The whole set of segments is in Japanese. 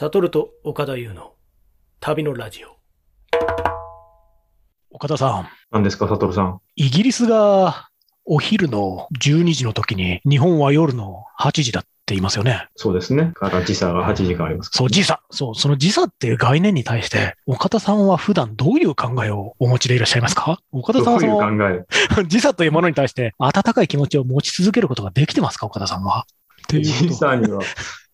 サトルと岡田優の旅のラジオ。岡田さん、何ですか、サトルさん。イギリスがお昼の12時の時に、日本は夜の8時だって言いますよね。そうですね。から時差が8時間ありますからそう、時差。そう、その時差っていう概念に対して、岡田さんは普段どういう考えをお持ちでいらっしゃいますか？岡田さんどはそういうの考え？時差というものに対して温かい気持ちを持ち続けることができてますか？岡田さんは。っていう時差には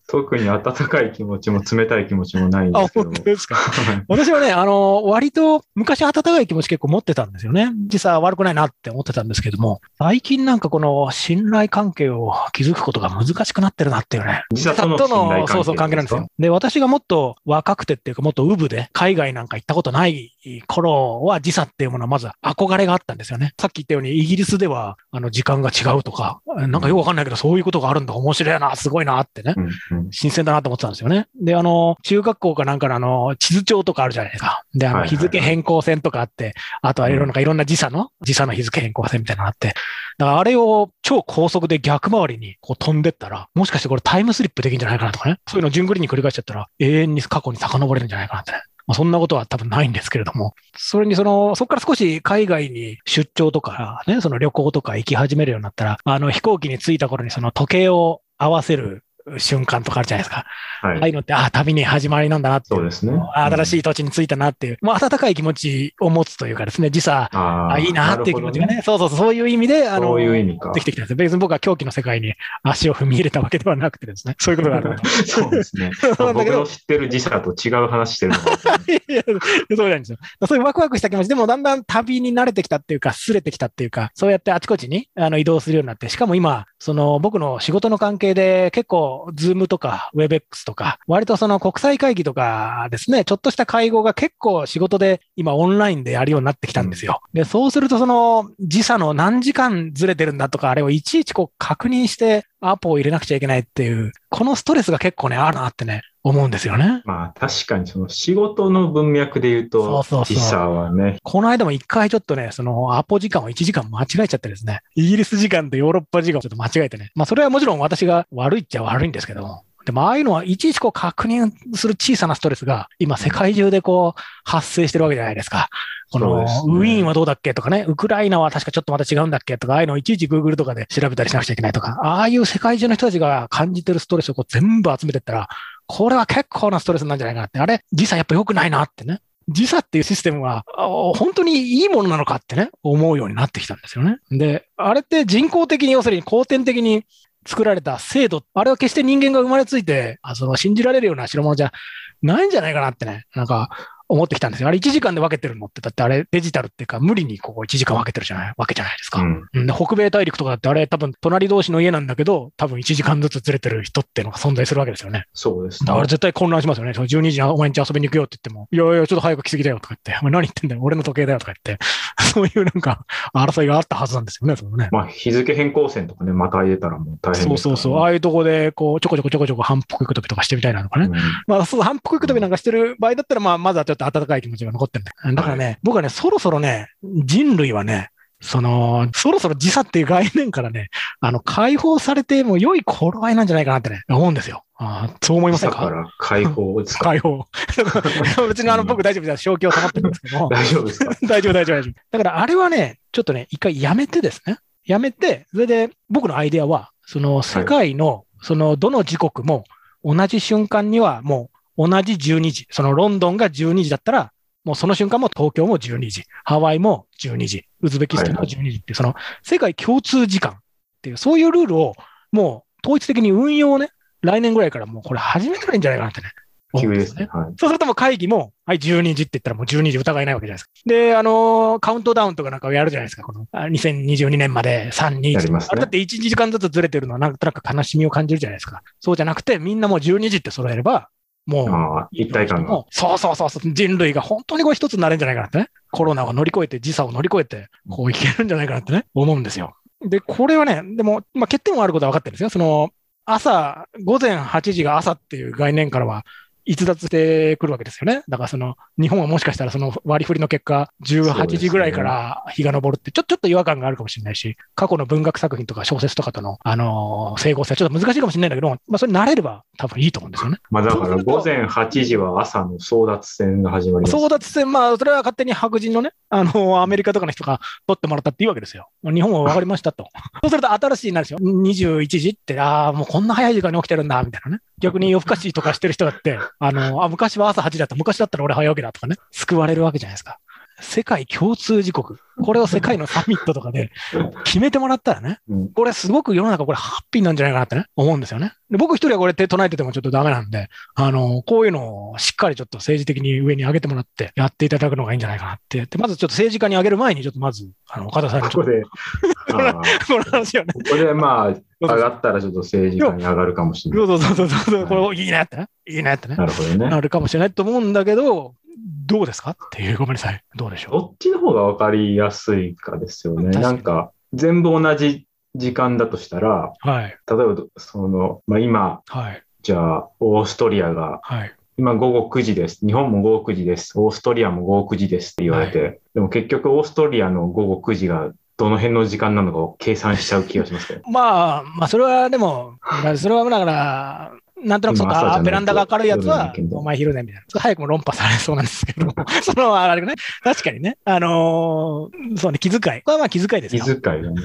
特に温かい気持ちも冷たい気持ちもないんであ、すけども本当。ですか？はい私はね、あの、割と昔温かい気持ち結構持ってたんですよね。実は悪くないなって思ってたんですけども、最近なんかこの信頼関係を築くことが難しくなってるなっていうね。時差との信頼関係そうそう関係なんですよ。で、私がもっと若くてっていうか、もっとウブで海外なんか行ったことない頃は時差っていうものはまず憧れがあったんですよね。さっき言ったようにイギリスではあの時間が違うとか、なんかよくわかんないけどそういうことがあるんだ。面白いな、すごいなってね。うんうん新鮮だなと思ってたんですよね。で、あの、中学校かなんかのあの、地図帳とかあるじゃないですか。で、あの、日付変更線とかあって、あとはいろんな、いろんな時差の、時差の日付変更線みたいなのがあって、だからあれを超高速で逆回りにこう飛んでったら、もしかしてこれタイムスリップできるんじゃないかなとかね。そういうのを順繰りに繰り返しちゃったら、永遠に過去に遡れるんじゃないかなってね。まあ、そんなことは多分ないんですけれども、それにその、そこから少し海外に出張とかね、その旅行とか行き始めるようになったら、あの飛行機に着いた頃にその時計を合わせる瞬間とかあるじゃないですか。あはい。あいうのって、ああ、旅に始まりなんだなって。そうですね。あ新しい土地に着いたなっていう、まあ、温かい気持ちを持つというかですね、時差、ああいいなっていう気持ちがね。ね、そうそうそう、そういう意味で、あの、そういう意味かできてきたんですよ。別に僕は狂気の世界に足を踏み入れたわけではなくてですね、そういうことがあると。そうですね。そう僕の知ってる時差と違う話してるのか そうなんですよ。そういうワクワクした気持ちでもだんだん旅に慣れてきたっていうか、すれてきたっていうか、そうやってあちこちにあの移動するようになって、しかも今、その僕の仕事の関係で結構、ズームとか WebEx とか、割とその国際会議とかですね、ちょっとした会合が結構仕事で今オンラインでやるようになってきたんですよ。で、そうするとその時差の何時間ずれてるんだとか、あれをいちいちこう確認してアポを入れなくちゃいけないっていう、このストレスが結構ね、あるなってね、思うんですよね。まあ確かにその仕事の文脈で言うと、時差はね、この間も一回ちょっとね、そのアポ時間を1時間間違えちゃってですね、イギリス時間とヨーロッパ時間をちょっと間違えてね。まあそれはもちろん私が悪いっちゃ悪いんですけども。でもああいうのはいちいちこう確認する小さなストレスが今世界中でこう発生してるわけじゃないですか。このウィーンはどうだっけとかね、ウクライナは確かちょっとまた違うんだっけとか、ああいうのをいちいち Google とかで調べたりしなくちゃいけないとか、ああいう世界中の人たちが感じてるストレスをこう全部集めてったら、これは結構なストレスなんじゃないかなって、あれ？時差やっぱ良くないなってね。時差っていうシステムは、本当にいいものなのかってね、思うようになってきたんですよね。で、あれって人工的に、要するに後天的に作られた制度、あれは決して人間が生まれついて、あその信じられるような代物じゃないんじゃないかなってね、なんか思ってきたんですよ。あれ1時間で分けてるのって、だってあれデジタルっていうか無理にここ1時間分けてるじゃない？わけじゃないですか。うん北米大陸とかだってあれ多分隣同士の家なんだけど、多分1時間ずつずれてる人っていうのが存在するわけですよね。そうですねだから絶対混乱しますよね。その12時にお前んち遊びに行くよって言っても、いやいや、ちょっと早く来すぎだよとか言って、お前何言ってんだよ、俺の時計だよとか言って、そういうなんか争いがあったはずなんですよね、そのね。まあ日付変更線とかね、また入れたらもう大変そうそうそう。ああいうとこで、こう、ちょこちょこちょこちょこ反復行くときとかしてみたいなのかね。うんまあ、そう、反復行くときなんかしてる場合だったら、まあ、まずはちょっと温かい気持ちが残ってるんだ。だからね、僕はね、そろそろね、人類はね、その、そろそろ時差っていう概念からね、あの、解放されても良い頃合いなんじゃないかなってね、思うんですよ。あーそう思いませんか？だから解放ですか？解放。別にあの、僕大丈夫です。正気を保ってるんですけども。大丈夫ですか？大丈夫、大丈夫、大丈夫。だからあれはね、ちょっとね、一回やめてですね。やめて、それで僕のアイデアは、その世界の、そのどの時刻も同じ瞬間にはもう同じ12時。そのロンドンが12時だったら、もうその瞬間も東京も12時、ハワイも12時、ウズベキスタンも12時っていう、その世界共通時間っていう、そういうルールをもう統一的に運用をね、来年ぐらいからもうこれ始めたらいいんじゃないかなってね。です急ですね。はい。そうするともう会議も、はい、12時って言ったらもう12時疑いないわけじゃないですか。で、あのーカウントダウンとかなんかをやるじゃないですか。この、あ2022年まで3、2、1。やりますねあれだって1時間ずつずれてるのはなんとなく悲しみを感じるじゃないですか。そうじゃなくて、みんなもう12時って揃えれば、もう、一体感が。そうそうそうそう、人類が本当にこう一つになれるんじゃないかなってね。コロナを乗り越えて、時差を乗り越えて、こういけるんじゃないかなってね、思うんですよ。で、これはね、でも、まあ、欠点はあることは分かってるんですよ。その、朝、午前8時が朝っていう概念からは、逸脱してくるわけですよね。だからその、日本はもしかしたらその割り振りの結果、18時ぐらいから日が昇るって、ちょ、ちょっと違和感があるかもしれないし、過去の文学作品とか小説とかとの、あのー整合性はちょっと難しいかもしれないんだけど、まあ、それ慣れれば多分いいと思うんですよね。まあだから午前8時は朝の争奪戦が始まります。争奪戦、まあ、それは勝手に白人のね、あの、アメリカとかの人が取ってもらったっていいわけですよ。日本は分かりましたと。そうすると新しいになるんですよ。21時って、ああ、もうこんな早い時間に起きてるんだ、みたいなね。逆に夜更かしとかしてる人だって、あの、あ、昔は朝8時だった、昔だったら俺早起きだとかね、救われるわけじゃないですか。世界共通時刻。これを世界のサミットとかで決めてもらったらね、うんこれすごく世の中これハッピーなんじゃないかなってね、思うんですよね。で僕一人はこれ手唱えててもちょっとダメなんで、あの、こういうのをしっかりちょっと政治的に上に上げてもらってやっていただくのがいいんじゃないかなって。でまずちょっと政治家に上げる前に、ちょっとまず、あの、岡田さんにここで、この話をね。ここでまあ、上がったらちょっと政治家に上がるかもしれない。そうそうそうそうそう、これいいねってね。いいねってね。なるほどね。なるかもしれないと思うんだけど、どうですか？っていう、ごめんなさい。どうでしょどっちの方が分かりやすいかですよね。なんか、全部同じ時間だとしたら、うはい。例えば、その、まあ今、はい。じゃあ、オーストリアが、はい。今午後9時です。日本も午後9時です。オーストリアも午後9時ですって言われて、でも結局オーストリアの午後9時がどの辺の時間なのかを計算しちゃう気がしますけど。まあ、まあ、それはでも、まあそれはだから、なんとなくそうか、今朝じゃない。とベランダが明るいやつはお前昼ね、みたいな。早くも論破されそうなんですけど。も、その、あれね、確かにね、あのーそうね、気遣い。これはまあ気遣いです気よ。遣いがね。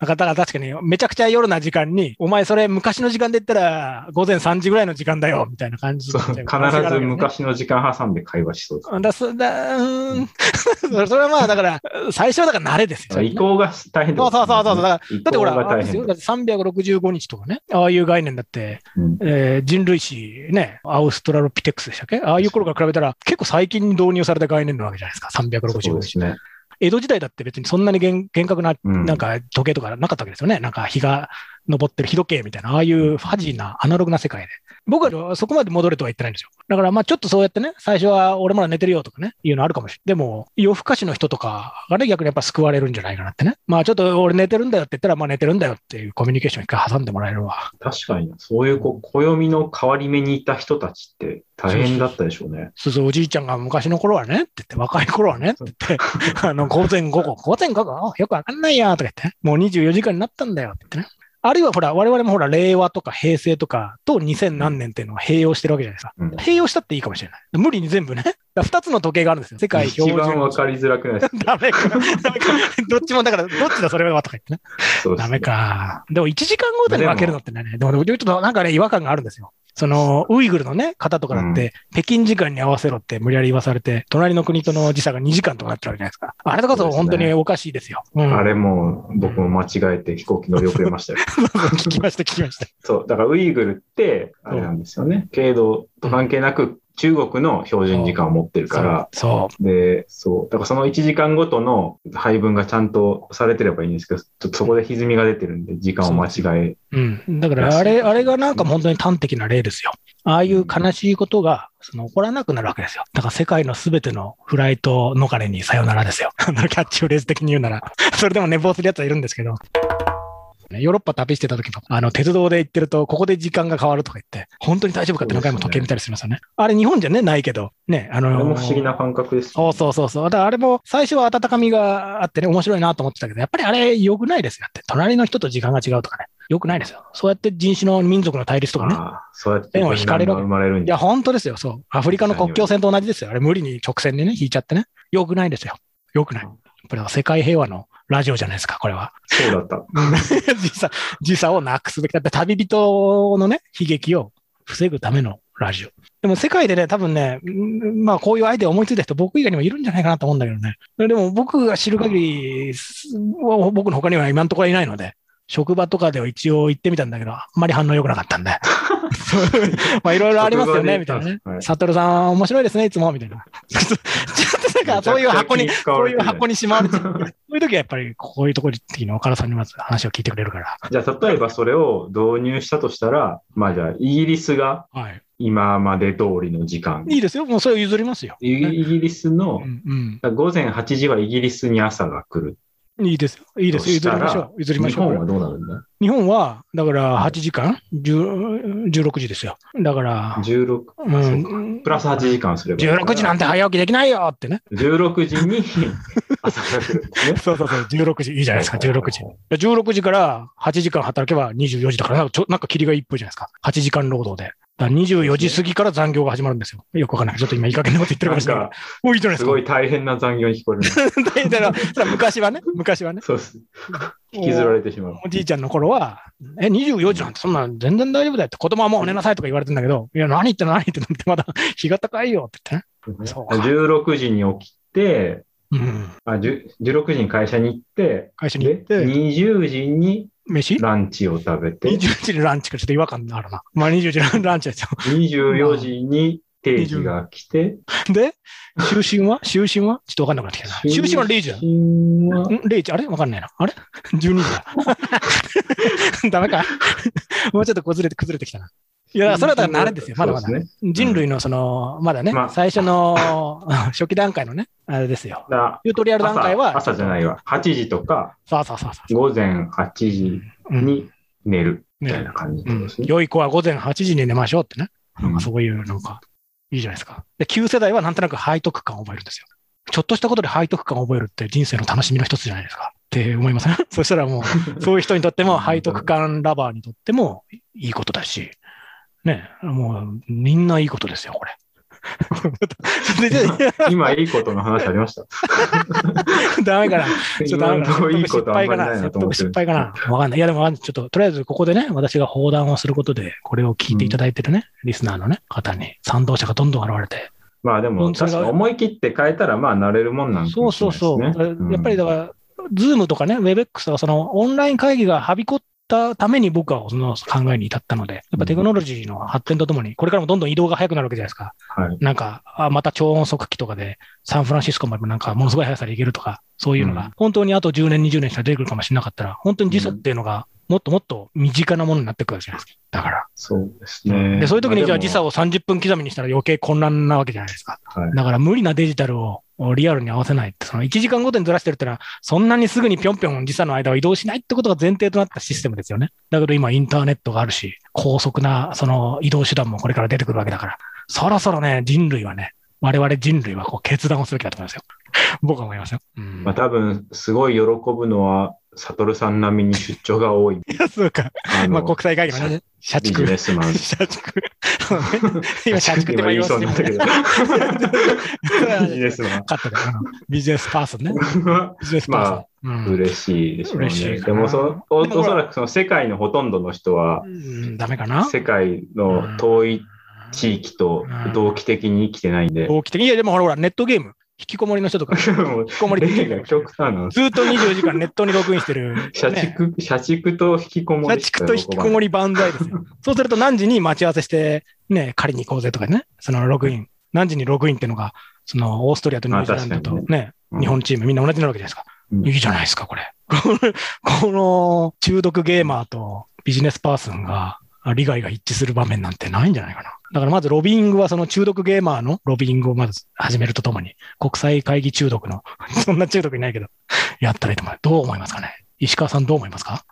だから確かに、めちゃくちゃ夜な時間に、お前それ昔の時間で言ったら、午前3時ぐらいの時間だよ、みたいな感じ。そうになっちゃう必ず昔の時間挟んで会話しそうです。だそだうーん。それはまあ、だから、最初はだから慣れですよ。移行が大変そうそうそうそう。だってほら、だって365日とかね、ああいう概念だって、うん。えー人類史ね、アウストラロピテクスでしたっけ？ああいう頃から比べたら、結構最近に導入された概念なわけじゃないですか、そう365日。ですね。江戸時代だって別にそんなに厳厳格な、うんなんか時計とかなかったわけですよね。なんか日が昇ってる日時計みたいな、ああいうファジーなアナログな世界で。僕はそこまで戻れとは言ってないんですよ。だからまあちょっとそうやってね、最初は俺まだ寝てるよとかね、いうのあるかもしれない。でも、夜更かしの人とかがね、逆にやっぱ救われるんじゃないかなってね。まあちょっと俺寝てるんだよって言ったら、まあ寝てるんだよっていうコミュニケーション一回挟んでもらえるわ。確かに、そういうこう暦の変わり目にいた人たちって大変だったでしょうね。そうそう、おじいちゃんが昔の頃はねって言って、若い頃はねって言って、あの、午前午後、午前午後、よくわかんないやとか言ってね、もう24時間になったんだよって言ってね。あるいはほら、我々もほら、令和とか平成とかと2000何年っていうのを併用してるわけじゃないですか。うん併用したっていいかもしれない。無理に全部ね。二つの時計があるんですよ。世界標一番わ準。かりづらくないですか？ダメか。ダメか。どっちも、だから、どっちだそれはとか言ってね。そうですダメか。でも1時間ごとに分けるのってね、でもちょっとなんかね、違和感があるんですよ。その、ウイグルのね、方とかだって、北京時間に合わせろって無理やり言わされて、隣の国との時差が2時間とかなってるわけじゃないですか。あれとかそ本当におかしいですよ。うん。あれもう僕も間違えて飛行機乗り遅れましたよ。聞きました、聞きました。そう、だからウイグルって、あれなんですよね。経度と関係なく中国の標準時間を持ってるから、そう。で、そう、だからその1時間ごとの配分がちゃんとされてればいいんですけど、ちょっとそこで歪みが出てるんで、時間を間違え、うん。だから、あれ、あれがなんか本当に端的な例ですよ。ああいう悲しいことが、その起こらなくなるわけですよ。だから世界のすべてのフライト逃れにさよならですよ。キャッチフレーズ的に言うなら。それでも寝坊する奴はいるんですけど。ねヨーロッパ旅してた時の、あの、鉄道で行ってると、ここで時間が変わるとか言って、本当に大丈夫かって何回も時計見たりしますよね。あれ日本じゃね、ないけど、ね、あのあれも不思議な感覚です。そうそうそうそう。だからあれも最初は温かみがあってね、面白いなと思ってたけど、やっぱりあれ良くないですよって。隣の人と時間が違うとかね。良くないですよ。そうやって人種の民族の対立とかね。そうやって縁を引かれるいや、本当ですよ。そう。アフリカの国境線と同じですよ。あれ無理に直線でね、引いちゃってね。良くないですよ。良くない。やっぱり世界平和のラジオじゃないですか、これは。そうだった。時差、時差をなくすべきだって、旅人のね、悲劇を防ぐためのラジオ。でも世界でね、多分ね、んまあこういうアイデア思いついた人、僕以外にもいるんじゃないかなと思うんだけどね。でも僕が知る限り、す僕の他には今のところいないので、職場とかでは一応行ってみたんだけど、あんまり反応良くなかったんで。まあいろいろありますよね、みたいなね。はいサトルさん面白いですね、いつも、みたいな。かそういう箱に、そういう箱にしまわれてる。そういう時はやっぱりこういうところに岡田さんにまず話を聞いてくれるから。じゃあ、例えばそれを導入したとしたら、まあじゃあ、イギリスがはい。今まで通りの時間。いいですよ。もうそれを譲りますよ。イギイギリスのう、んうん。午前8時はイギリスに朝が来る。いいですよ。いいですよ。譲りましょう。譲りましょう。日本はどうなるんだ？日本は、だから8時間、10 16時ですよ。だから、?16、うん、プラス8時間すればいいから。16時なんて早起きできないよってね。16時に 朝が来るんですね。そうそうそう、16時、いいじゃないですか、16時。16時から8時間働けば24時だから、なんかちょなんか霧がいいっぽいじゃないですか。8時間労働で。だから24時過ぎから残業が始まるんですよ。よくわかんない。ちょっと今いい加減なこと言ってるかもしれないいじゃないですすか。ごい大変な残業に聞こえるね。だからさ昔はね、昔はね。そうです。引きずられてしまう。おじいちゃんの頃は、え、24時なんてそんなん全然大丈夫だよって、子供はもう寝なさいとか言われてんだけど、いや、何言ってんの？何言ってんの？って、まだ 日が高いよって言ってね。そうか16時に起きて、うん。あ10 16時に会社に行って、会社に行っで、て、20時に飯？ランチを食べて、?20 時にランチかちょっと違和感あるな。まあ20時にランチですよ。24時に定時が来て、で、就寝は？就寝は？ちょっとわかんなくなってきたな。就寝は0時だ。就寝は？ん ?0 時あれ？わかんないな。あれ ?12 時だ。ダメかもうちょっと崩れて、崩れてきたな。いや、それはだから慣れですよ。まだまだ。ね。人類のその、まだね、まあ最初の 初期段階のね、あれですよ。だかチュートリアルら段階は、朝朝じゃないわ。8時とかそうそうそうそう。午前8時うんに寝るみたいねな感じってうん。良い子は午前8時に寝ましょうってね。うんなんかそういう、なんか、いいじゃないですか。で、旧世代はなんとなく背徳感を覚えるんですよ。ちょっとしたことで背徳感を覚えるって人生の楽しみの一つじゃないですか。って思いません？そしたらもう、そういう人にとっても、背徳感ラバーにとってもいいことだし、ね、もう、みんないいことですよ、これ。今いいことの話ありました？ダメかな？ちょっとダメかな。いいことあんまりな？い敗かな。失敗かな？わかんない。いや、でもちょっと、とりあえずここでね、私が放談をすることで、これを聞いていただいてるね、リスナーのね、方に賛同者がどんどん現れて。まあでも、確か思い切って変えたら、まあ慣れるもんなんかそうそうそう。やっぱりだから、ズームとかね、WebX とか、そのオンライン会議がはびこったために僕はその考えに至ったので、やっぱテクノロジーの発展とともに、これからもどんどん移動が速くなるわけじゃないですか。はい。なんか、あまた超音速機とかで、サンフランシスコまでなんかものすごい速さで行けるとか、そういうのうんが、本当にあと10年、20年したら出てくるかもしれなかったら、本当に時差っていうのが、もっともっと身近なものになってくるじゃないですか。だから。そうですね。で、そういう時にじゃあ時差を。を30分刻みにしたら余計混乱なわけじゃないですか。はい。だから無理なデジタルをリアルに合わせないって、その1時間ごとにずらしてるってのは、そんなにすぐにぴょんぴょん時差の間を移動しないってことが前提となったシステムですよね。だけど今インターネットがあるし、高速なその移動手段もこれから出てくるわけだから、そろそろね、人類はね、我々人類はこう決断をすべきだと思いますよ。僕は思いますよ。うんまあ多分、すごい喜ぶのは、サトルさん並みに出張が多い。い やそうか。あまあ国際会議のね、社ビ畜。ジネスマン。社畜。そうね今社畜って今言いそうになったけど。ビジネスマン。ビジネスパーソンね。ビジネスパーソン。うん嬉しいでしょうね。嬉しいでもそお、おそらくその世界のほとんどの人は、うんダメかな世界の遠い地域と同期的に生きてないんで、大き的に。いや、でもほらほら、ネットゲーム。引きこもりの人とか、引きこもりって例が極端なんです。ずっと24時間ネットにログインしてる。社ね畜、社畜と引きこも社りしか畜と引きこもり万歳ですよ。そうすると何時に待ち合わせして、ね、借りに行こうぜとかね、そのログイン。何時にログインっていうのが、そのオーストリアとニュージーランドとね、うん日本チームみんな同じなわけじゃないですか。うんいいじゃないですか、これ。この中毒ゲーマーとビジネスパーソンが利害が一致する場面なんてないんじゃないかな。だからまずロビーイングはその中毒ゲーマーのロビーイングをまず始めるとともに、国際会議中毒の、そんな中毒いないけど、やったらいいと思う。どう思いますかね？石川さんどう思いますか？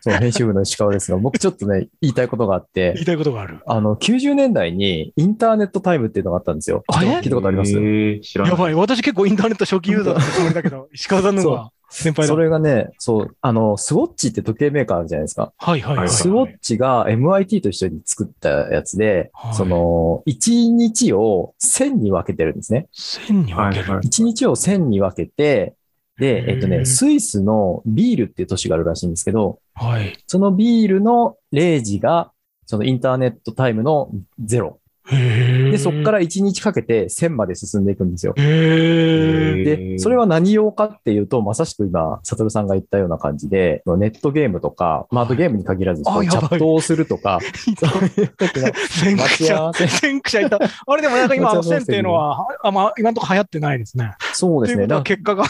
そう、編集部の石川ですが、僕ちょっとね、言いたいことがあって言い、たいことがある。あの、90年代にインターネットタイムっていうのがあったんですよ。聞いたことあります？えー知らない。やばい。私結構インターネット初期ユーザーだったつもりだけど、石川さんの方が先輩だ。それがね、そう、あの、スウォッチって時計メーカーあるじゃないですか。はいはいはい。スウォッチが MIT と一緒に作ったやつで、はいその、1日を1000に分けてるんですね。線に分ける。はいはい1日を1000に分けて、で、えっとね、スイスのビールっていう都市があるらしいんですけど、はい。そのビールの0時が、そのインターネットタイムの0。へで、そこから1日かけて1000まで進んでいくんですよ。で、それは何用かっていうと、まさしく今、サトルさんが言ったような感じで、ネットゲームとか、まあ、あとゲームに限らず、チャットをするとか、そういう時の先駆待ち合者わ。せ。先駆者いた。あれでもなんか今、待ち合わせ線っていうのは、あまあ、今のところ流行ってないですね。そうですね。ということはだ結果が。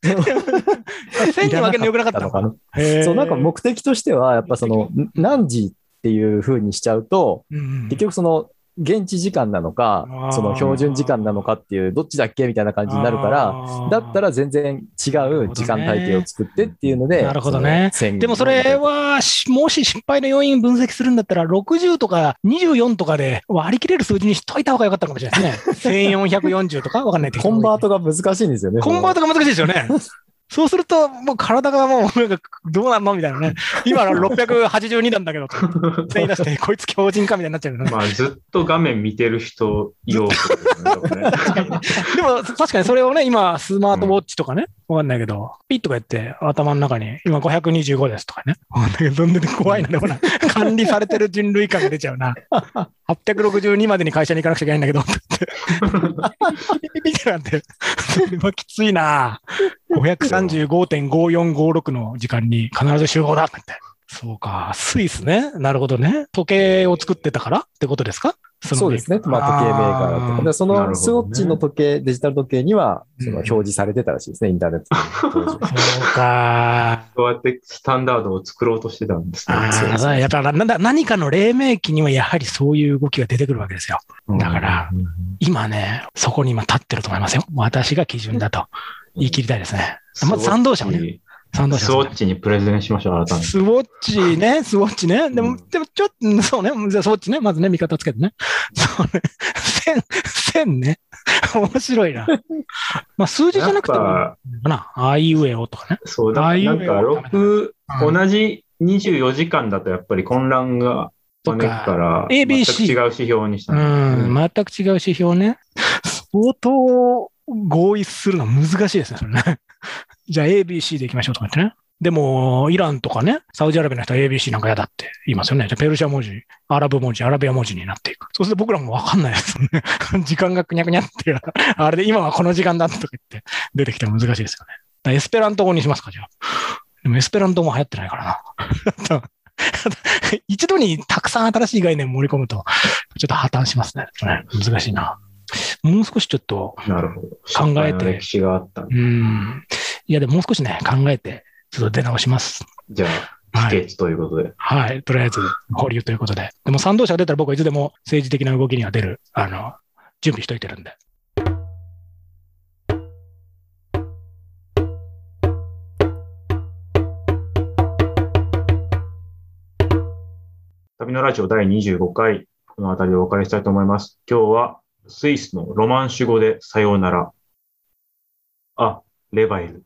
線に分けるのよくなかったのかな。そう、なんか目的としては、やっぱその、ん何時っていう風にしちゃうと、結局その、現地時間なのかその標準時間なのかっていう、どっちだっけみたいな感じになるから、らだったら全然違う時間帯定を作ってっていうので、なるほどねでもそれは、しもし失敗の要因分析するんだったら、60とか24とかで割り切れる数字にしといた方が良かったかもしれないですね。1440とかわかんないコンバートが難しいんですよね。コンバートが難しいですよね。そうすると、もう体がもう、なんか、どうなんのみたいなね。今の682なんだけど、全員出して、こいつ強靭かみたいになっちゃうよね。まあ、ずっと画面見てる人用ね。でも、確かにそれをね、今、スマートウォッチとかね、わかんないけど、ピッとかやって、頭の中に、今525ですとかね。わかんないけど、どんどん怖いな、でもな。管理されてる人類感が出ちゃうな。862までに会社に行かなくちゃいけないんだけど、って。なんで、それはきついな。535.5456の時間に必ず集合だって。そうか、スイスね。なるほどね。時計を作ってたからってことですか？そうですね。まあ、時計メーカーだったでそのスウォッチの時計、デジタル時計には、そのうん表示されてたらしいですね、インターネット。そうか。そうやってスタンダードを作ろうとしてたんですね。あやっぱなんだ何かの黎明期にはやはりそういう動きが出てくるわけですよ。だから、今ね、そこに今立ってると思いますよ。私が基準だと言い切りたいですね。まず賛同者をね。賛同者をねスウォッチにプレゼンしましょう、改めて。スウォッチね、スウォッチね。でも、うんでもちょっと、そうね、じゃあスウォッチね、まずね、味方つけてね。そうね、線、線ね。面白いな。まあ、数字じゃなくてもな。あいうえおとかね。そうだ、なんか6、うん同じ24時間だとやっぱり混乱が招くから、全く違う指標にしたうのん、全く違う指標ね。相当合意するのは難しいですね、それね。じゃあ ABC でいきましょうとか言ってね。でも、イランとかね、サウジアラビアの人は ABC なんか嫌だって言いますよね。じゃあペルシャ文字、アラブ文字、アラビア文字になっていく。そうすると僕らもわかんないですよね。時間がくにゃくにゃって。あれで今はこの時間だとか言って出てきても難しいですよね。エスペラント語にしますか、じゃあ。でもエスペラントも流行ってないからな。一度にたくさん新しい概念盛り込むと、ちょっと破綻しますね。ね難しいな。もう少しちょっと。考えて歴史があった。うん。いや、でももう少しね、考えて、ちょっと出直します。じゃあ、はい。秘訣ということで。はい。とりあえず、保留ということで。でも賛同者が出たら僕はいつでも政治的な動きには出る、あの、準備しといてるんで。旅のラジオ第25回、この辺りでお別れしたいと思います。今日はスイスのロマンシュ語でさようなら。あ、レバイル。